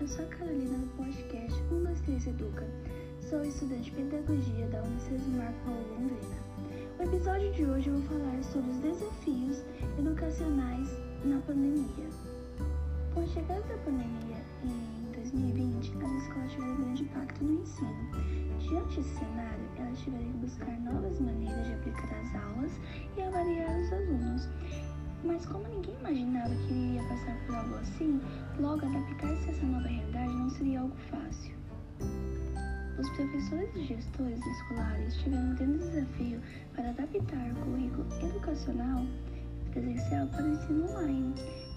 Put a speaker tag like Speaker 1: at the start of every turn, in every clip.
Speaker 1: eu sou a Carolina do podcast 123 Educa. Sou estudante de pedagogia da Unicesumar Paulo Londrina. No episódio de hoje eu vou falar sobre os desafios educacionais na pandemia. Com a chegada da pandemia em 2020, as escolas tiveram grande impacto no ensino. Diante desse cenário, elas tiveram que buscar novas maneiras de aplicar as aulas e avaliar os alunos. Mas como ninguém imaginava que algo assim, logo adaptar-se a essa nova realidade não seria algo fácil. Os professores e gestores escolares tiveram um grande desafio para adaptar o currículo educacional presencial para o ensino online,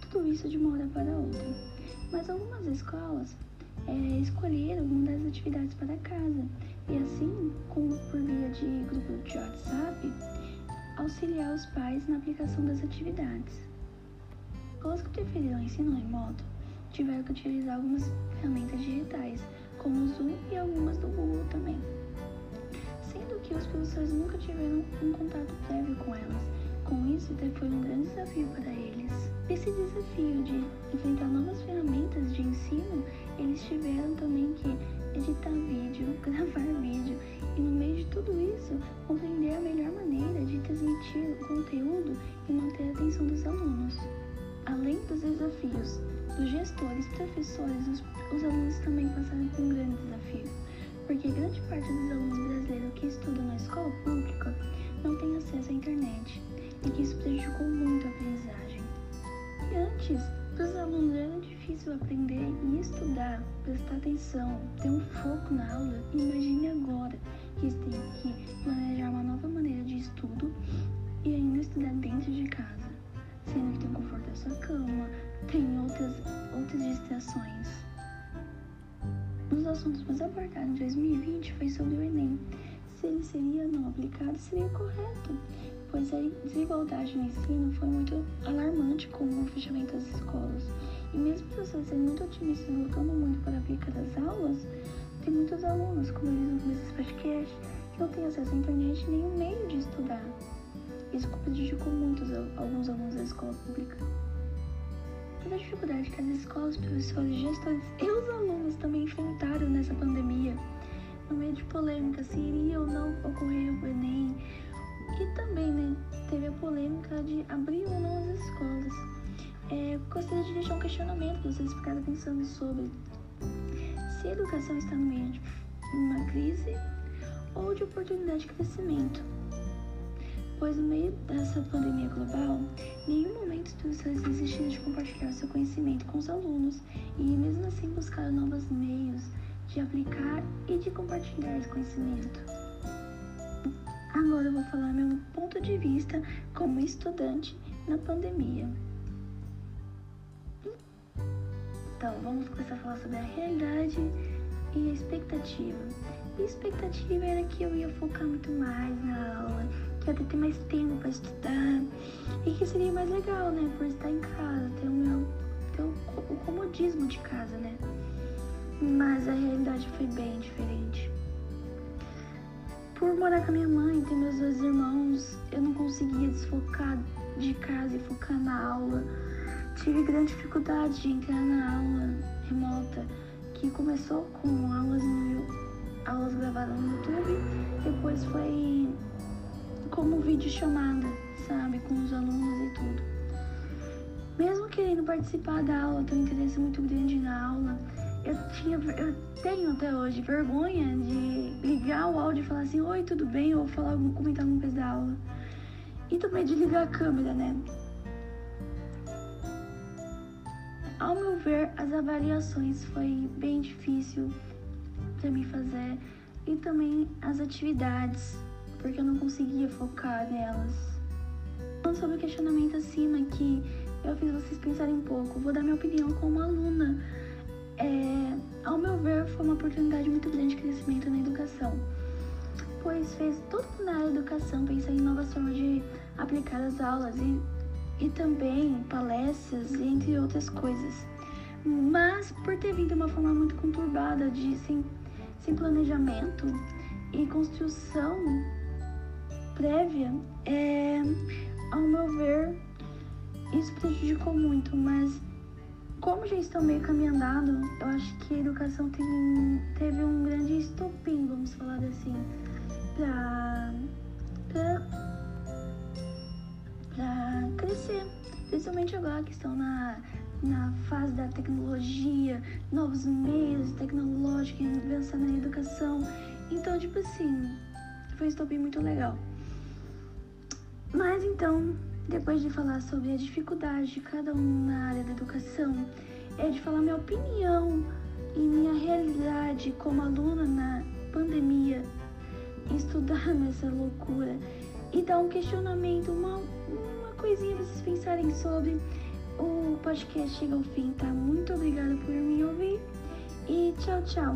Speaker 1: tudo isso de uma hora para outra. Mas algumas escolas é, escolheram mandar as atividades para casa e assim, como por via de grupo de WhatsApp, auxiliar os pais na aplicação das atividades. Os que preferiram ensino remoto tiveram que utilizar algumas ferramentas digitais, como o Zoom e algumas do Google também. Sendo que os professores nunca tiveram um contato prévio com elas. Com isso, foi um grande desafio para eles. Esse desafio de enfrentar novas ferramentas de ensino, eles tiveram também que editar vídeo, gravar vídeo e no meio de tudo isso, compreender a melhor maneira de transmitir o conteúdo e manter a atenção dos alunos. Além dos desafios dos gestores, professores, os, os alunos também passaram por um grande desafio, porque grande parte dos alunos brasileiros que estudam na escola pública não tem acesso à internet e que isso prejudicou muito a aprendizagem. E antes, para os alunos era difícil aprender e estudar, prestar atenção, ter um foco na aula. Imagine agora que eles têm que planejar uma nova maneira de estudo e ainda estudar dentro de casa, sendo que tem o conforto da sua cama, tem outras, outras distrações. Um dos assuntos mais abordados em 2020 foi sobre o Enem. Se ele seria não aplicado, seria correto pois a desigualdade no ensino foi muito alarmante com o fechamento das escolas. E mesmo professores sendo muito otimistas lutando muito para aplicar as aulas, tem muitos alunos, como eles no começo desse podcast, que não têm acesso à internet nem o meio de estudar. Isso prejudicou muito alguns alunos da escola pública. Toda a dificuldade que as escolas, professores, gestores e os alunos também enfrentaram nessa pandemia, no meio de polêmica se iria ou não ocorrer o Enem, e também, né, teve a polêmica de abrir ou não as escolas. É, gostaria de deixar um questionamento para vocês ficarem pensando sobre se a educação está no meio de uma crise ou de oportunidade de crescimento. Pois no meio dessa pandemia global, nenhum momento os professores desistiram de compartilhar seu conhecimento com os alunos e mesmo assim buscaram novos meios de aplicar e de compartilhar esse conhecimento. Agora eu vou falar meu ponto de vista como estudante na pandemia. Então, vamos começar a falar sobre a realidade e a expectativa. A expectativa era que eu ia focar muito mais na aula, que ia ter mais tempo para estudar e que seria mais legal, né? Por estar em casa, ter o meu ter o, o comodismo de casa, né? Mas a realidade foi bem diferente por morar com a minha mãe, ter meus dois irmãos, eu não conseguia desfocar de casa e focar na aula. Tive grande dificuldade de entrar na aula remota, que começou com aulas no aulas gravadas no YouTube, depois foi como vídeo chamada, sabe, com os alunos e tudo. Mesmo querendo participar da aula, tenho um interesse muito grande na aula, eu, tinha, eu tenho até hoje vergonha de ligar o áudio e falar assim, oi, tudo bem? Ou falar algum comentário alguma coisa da aula. E também de ligar a câmera, né? Ao meu ver, as avaliações foi bem difícil para mim fazer e também as atividades, porque eu não conseguia focar nelas. Falando sobre o questionamento acima que eu fiz vocês pensarem um pouco, vou dar minha opinião como aluna é, ao meu ver, foi uma oportunidade muito grande de crescimento na educação, pois fez todo mundo na educação pensar em novas formas de aplicar as aulas e, e também palestras, entre outras coisas. Mas por ter vindo uma forma muito conturbada de sem, sem planejamento e construção prévia, é, ao meu ver, isso prejudicou muito, mas como já estão meio caminho andado, eu acho que a educação tem, teve um grande estopim, vamos falar assim, para para crescer, principalmente agora que estão na, na fase da tecnologia, novos meios tecnológicos, pensar na educação. Então, tipo assim, foi um estopim muito legal. Mas então, depois de falar sobre a dificuldade de cada um na área da educação, é de falar minha opinião e minha realidade como aluna na pandemia, estudar nessa loucura e dar um questionamento, uma, uma coisinha pra vocês pensarem sobre. O podcast chega ao fim, tá? Muito obrigada por me ouvir e tchau, tchau.